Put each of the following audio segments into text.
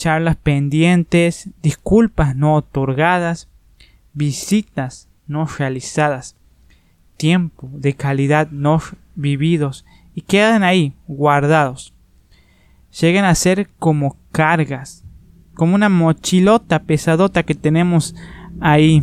charlas pendientes, disculpas no otorgadas, visitas no realizadas, tiempo de calidad no vividos y quedan ahí guardados. Llegan a ser como cargas, como una mochilota pesadota que tenemos ahí.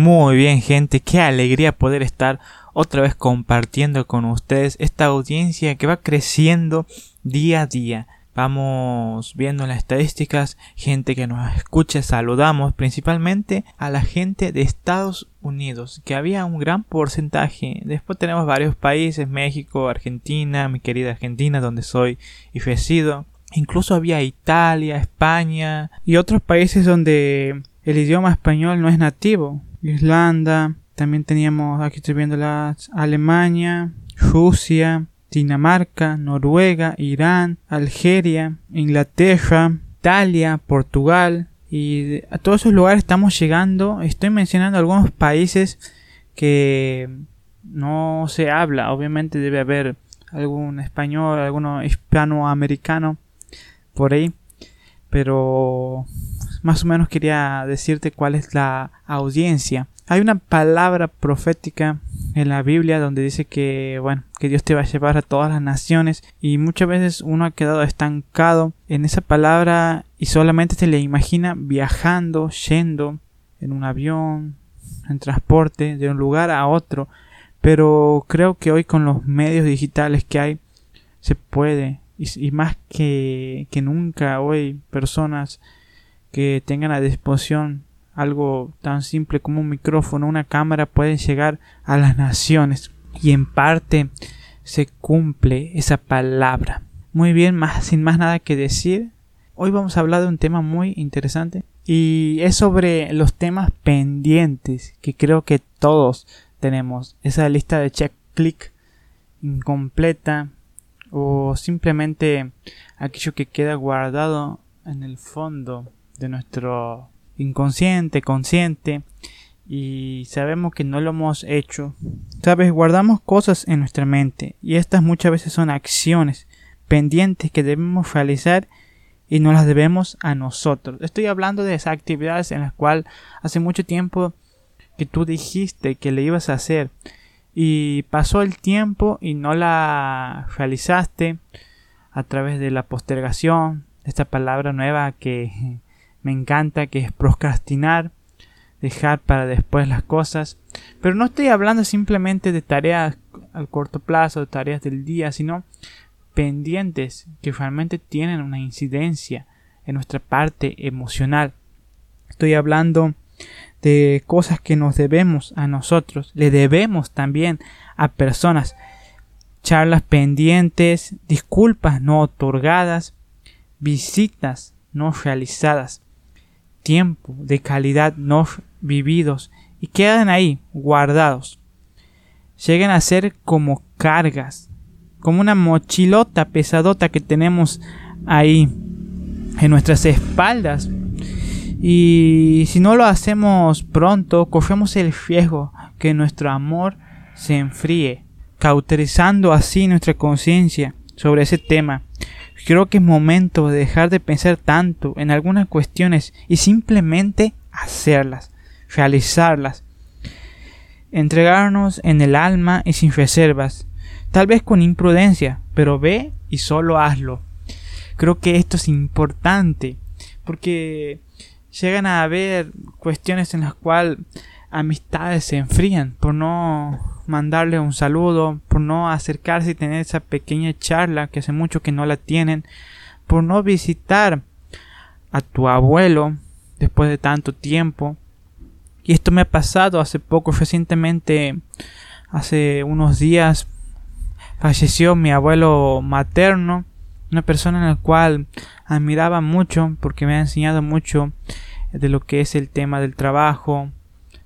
Muy bien gente, qué alegría poder estar otra vez compartiendo con ustedes esta audiencia que va creciendo día a día. Vamos viendo las estadísticas, gente que nos escucha, saludamos principalmente a la gente de Estados Unidos, que había un gran porcentaje. Después tenemos varios países, México, Argentina, mi querida Argentina, donde soy y resido. Incluso había Italia, España y otros países donde el idioma español no es nativo. Irlanda, también teníamos, aquí estoy viendo las Alemania, Rusia, Dinamarca, Noruega, Irán, Algeria, Inglaterra, Italia, Portugal y a todos esos lugares estamos llegando. Estoy mencionando algunos países que no se habla, obviamente debe haber algún español, alguno hispanoamericano por ahí, pero más o menos quería decirte cuál es la audiencia. Hay una palabra profética en la Biblia donde dice que, bueno, que Dios te va a llevar a todas las naciones y muchas veces uno ha quedado estancado en esa palabra y solamente se le imagina viajando, yendo en un avión, en transporte, de un lugar a otro. Pero creo que hoy con los medios digitales que hay se puede y, más que, que nunca hoy personas que tengan a disposición algo tan simple como un micrófono, una cámara, pueden llegar a las naciones. Y en parte se cumple esa palabra. Muy bien, más, sin más nada que decir, hoy vamos a hablar de un tema muy interesante y es sobre los temas pendientes que creo que todos tenemos. Esa lista de check click incompleta o simplemente aquello que queda guardado en el fondo de nuestro inconsciente, consciente, y sabemos que no lo hemos hecho. Sabes, guardamos cosas en nuestra mente y estas muchas veces son acciones pendientes que debemos realizar y no las debemos a nosotros. Estoy hablando de esas actividades en las cuales hace mucho tiempo que tú dijiste que le ibas a hacer y pasó el tiempo y no la realizaste a través de la postergación, esta palabra nueva que me encanta, que es procrastinar, dejar para después las cosas. Pero no estoy hablando simplemente de tareas al corto plazo, de tareas del día, sino pendientes que realmente tienen una incidencia en nuestra parte emocional. Estoy hablando de cosas que nos debemos a nosotros, le debemos también a personas, charlas pendientes, disculpas no otorgadas, visitas no realizadas tiempo de calidad no vividos y quedan ahí guardados. Llegan a ser como cargas, como una mochilota pesadota que tenemos ahí en nuestras espaldas. Y si no lo hacemos pronto, cogemos el riesgo que nuestro amor se enfríe, cauterizando así nuestra conciencia sobre ese tema Creo que es momento de dejar de pensar tanto en algunas cuestiones y simplemente hacerlas, realizarlas. Entregarnos en el alma y sin reservas, tal vez con imprudencia, pero ve y solo hazlo. Creo que esto es importante porque llegan a haber cuestiones en las cuales amistades se enfrían por no mandarle un saludo, por no acercarse y tener esa pequeña charla que hace mucho que no la tienen, por no visitar a tu abuelo después de tanto tiempo. Y esto me ha pasado hace poco, recientemente, hace unos días, falleció mi abuelo materno, una persona en la cual admiraba mucho porque me ha enseñado mucho de lo que es el tema del trabajo,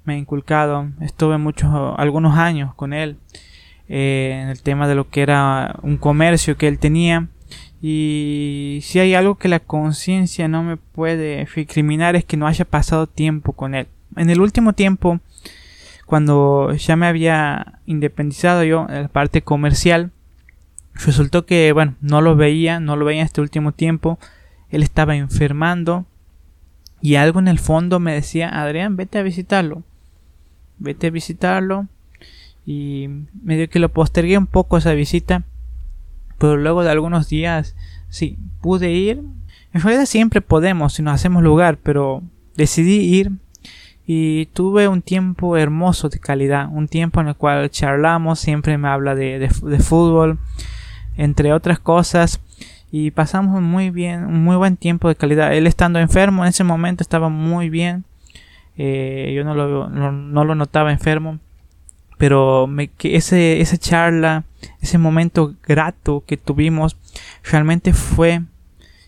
me ha inculcado, estuve muchos, algunos años con él eh, en el tema de lo que era un comercio que él tenía y si hay algo que la conciencia no me puede criminar es que no haya pasado tiempo con él. En el último tiempo, cuando ya me había independizado yo en la parte comercial, resultó que, bueno, no lo veía, no lo veía este último tiempo. Él estaba enfermando y algo en el fondo me decía, Adrián, vete a visitarlo. Vete a visitarlo. Y medio que lo postergué un poco esa visita pero luego de algunos días sí, pude ir. En realidad siempre podemos si nos hacemos lugar, pero decidí ir y tuve un tiempo hermoso de calidad, un tiempo en el cual charlamos, siempre me habla de, fútbol, entre otras cosas, y pasamos muy bien, un muy buen tiempo de calidad. Él estando enfermo en ese momento estaba muy bien, eh, yo no lo, no lo notaba enfermo, pero ese, esa charla, ese momento grato que tuvimos, realmente fue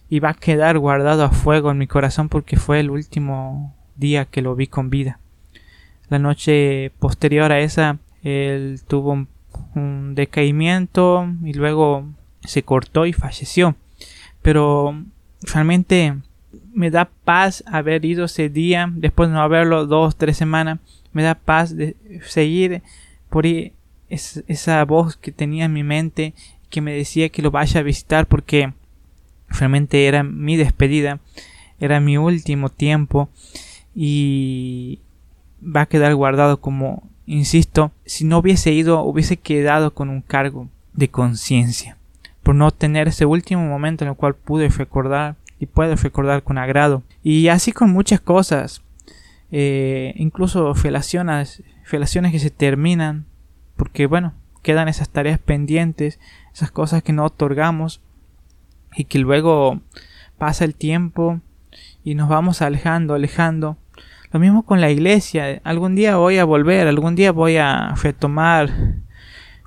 y va a quedar guardado a fuego en mi corazón porque fue el último día que lo vi con vida. La noche posterior a esa, él tuvo un, decaimiento y luego se cortó y falleció. Pero realmente me da paz haber ido ese día, después de no haberlo dos, tres semanas, me da paz de seguir por esa voz que tenía en mi mente que me decía que lo vaya a visitar porque realmente era mi despedida, era mi último tiempo y va a quedar guardado como, insisto, si no hubiese ido hubiese quedado con un cargo de conciencia por no tener ese último momento en el cual pude recordar y puedo recordar con agrado y así con muchas cosas eh, incluso relaciones relaciones que se terminan porque bueno, quedan esas tareas pendientes, esas cosas que no otorgamos y que luego pasa el tiempo y nos vamos alejando, alejando. Lo mismo con la iglesia, algún día voy a volver, algún día voy a retomar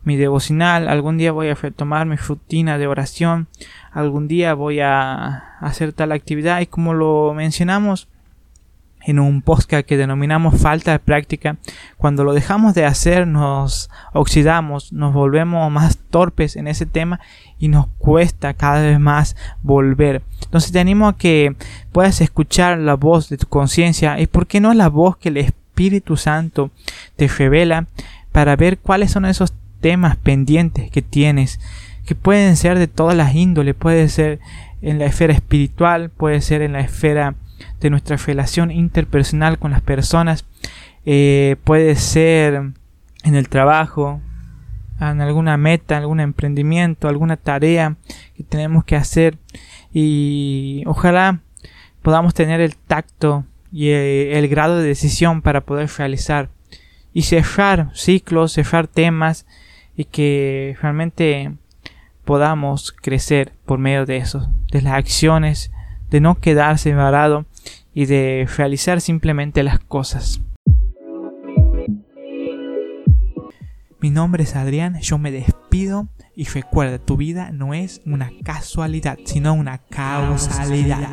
mi devocional, algún día voy a retomar mi rutina de oración, algún día voy a hacer tal actividad y como lo mencionamos en un podcast que denominamos falta de práctica, cuando lo dejamos de hacer nos oxidamos, nos volvemos más torpes en ese tema y nos cuesta cada vez más volver. Entonces te animo a que puedas escuchar la voz de tu conciencia y por qué no la voz que el Espíritu Santo te revela para ver cuáles son esos temas pendientes que tienes que pueden ser de todas las índoles, puede ser en la esfera espiritual, puede ser en la esfera de nuestra relación interpersonal con las personas. Eh, puede ser en el trabajo, en alguna meta, algún emprendimiento, alguna tarea que tenemos que hacer y ojalá podamos tener el tacto y eh, el grado de decisión para poder realizar y cerrar ciclos, cerrar temas y que realmente podamos crecer por medio de eso, de las acciones, de no quedarse varado y de realizar simplemente las cosas. Mi nombre es Adrián, yo me despido y recuerda, tu vida no es una casualidad, sino una causalidad.